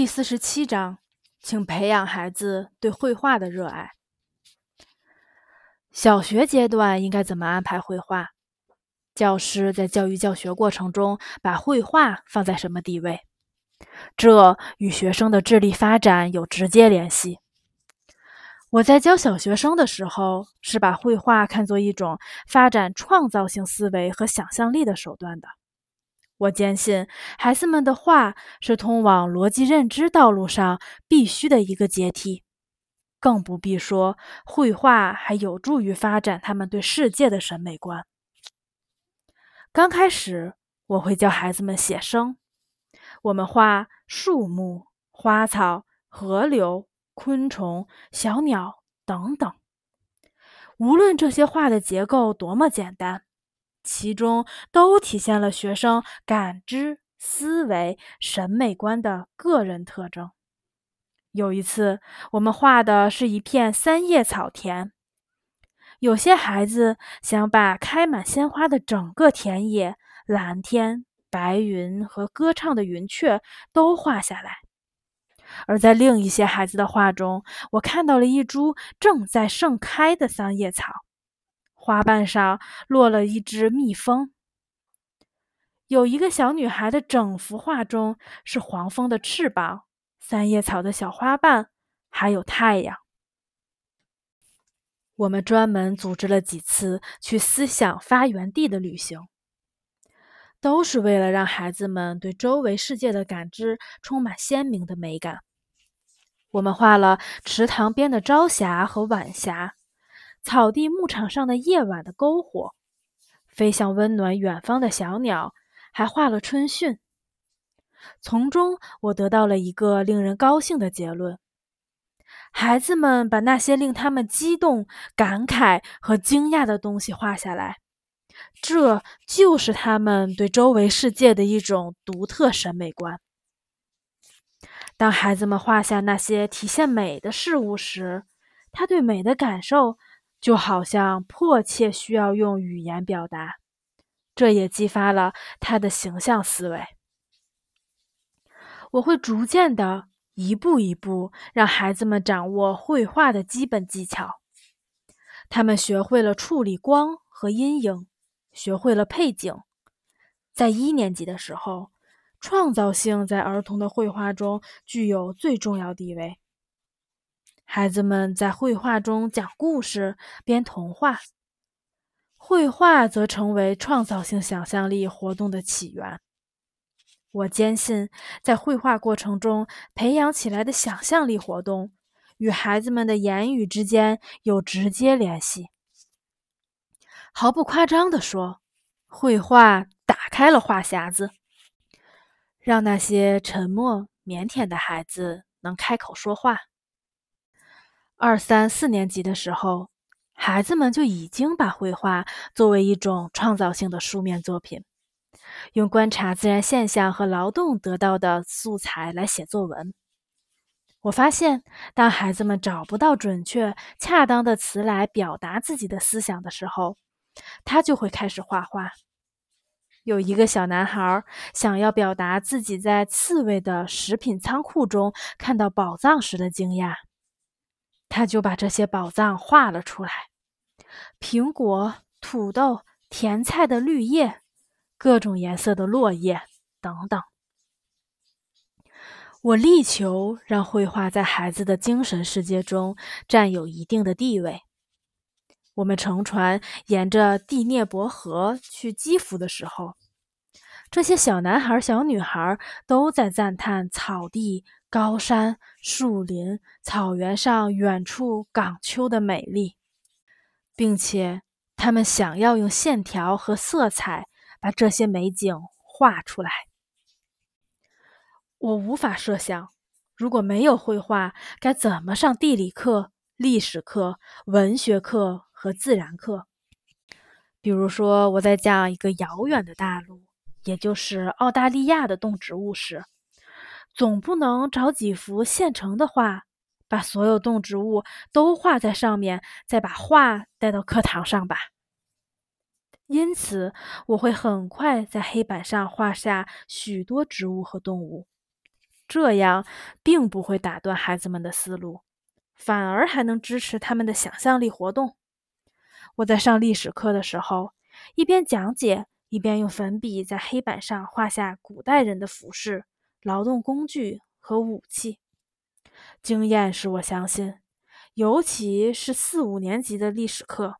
第四十七章，请培养孩子对绘画的热爱。小学阶段应该怎么安排绘画？教师在教育教学过程中把绘画放在什么地位？这与学生的智力发展有直接联系。我在教小学生的时候，是把绘画看作一种发展创造性思维和想象力的手段的。我坚信，孩子们的画是通往逻辑认知道路上必须的一个阶梯，更不必说绘画还有助于发展他们对世界的审美观。刚开始，我会教孩子们写生，我们画树木、花草、河流。昆虫、小鸟等等，无论这些画的结构多么简单，其中都体现了学生感知、思维、审美观的个人特征。有一次，我们画的是一片三叶草田，有些孩子想把开满鲜花的整个田野、蓝天、白云和歌唱的云雀都画下来。而在另一些孩子的画中，我看到了一株正在盛开的桑叶草，花瓣上落了一只蜜蜂。有一个小女孩的整幅画中是黄蜂的翅膀、三叶草的小花瓣，还有太阳。我们专门组织了几次去思想发源地的旅行，都是为了让孩子们对周围世界的感知充满鲜明的美感。我们画了池塘边的朝霞和晚霞，草地牧场上的夜晚的篝火，飞向温暖远方的小鸟，还画了春训。从中，我得到了一个令人高兴的结论：孩子们把那些令他们激动、感慨和惊讶的东西画下来，这就是他们对周围世界的一种独特审美观。当孩子们画下那些体现美的事物时，他对美的感受就好像迫切需要用语言表达，这也激发了他的形象思维。我会逐渐的、一步一步让孩子们掌握绘画的基本技巧。他们学会了处理光和阴影，学会了配景。在一年级的时候。创造性在儿童的绘画中具有最重要地位。孩子们在绘画中讲故事、编童话，绘画则成为创造性想象力活动的起源。我坚信，在绘画过程中培养起来的想象力活动，与孩子们的言语之间有直接联系。毫不夸张地说，绘画打开了话匣子。让那些沉默腼腆的孩子能开口说话。二三四年级的时候，孩子们就已经把绘画作为一种创造性的书面作品，用观察自然现象和劳动得到的素材来写作文。我发现，当孩子们找不到准确、恰当的词来表达自己的思想的时候，他就会开始画画。有一个小男孩想要表达自己在刺猬的食品仓库中看到宝藏时的惊讶，他就把这些宝藏画了出来：苹果、土豆、甜菜的绿叶、各种颜色的落叶等等。我力求让绘画在孩子的精神世界中占有一定的地位。我们乘船沿着第聂伯河去基辅的时候，这些小男孩、小女孩都在赞叹草地、高山、树林、草原上远处港丘的美丽，并且他们想要用线条和色彩把这些美景画出来。我无法设想，如果没有绘画，该怎么上地理课、历史课、文学课。和自然课，比如说我在讲一个遥远的大陆，也就是澳大利亚的动植物时，总不能找几幅现成的画，把所有动植物都画在上面，再把画带到课堂上吧。因此，我会很快在黑板上画下许多植物和动物，这样并不会打断孩子们的思路，反而还能支持他们的想象力活动。我在上历史课的时候，一边讲解，一边用粉笔在黑板上画下古代人的服饰、劳动工具和武器。经验使我相信，尤其是四五年级的历史课，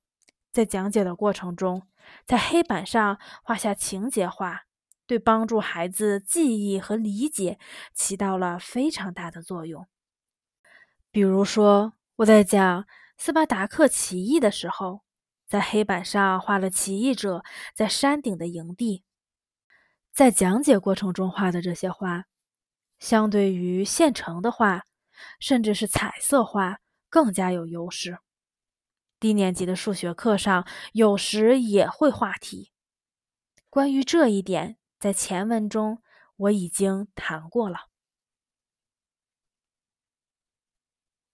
在讲解的过程中，在黑板上画下情节画。对帮助孩子记忆和理解起到了非常大的作用。比如说，我在讲斯巴达克起义的时候，在黑板上画了起义者在山顶的营地。在讲解过程中画的这些画，相对于现成的画，甚至是彩色画，更加有优势。低年级的数学课上，有时也会画题。关于这一点。在前文中，我已经谈过了。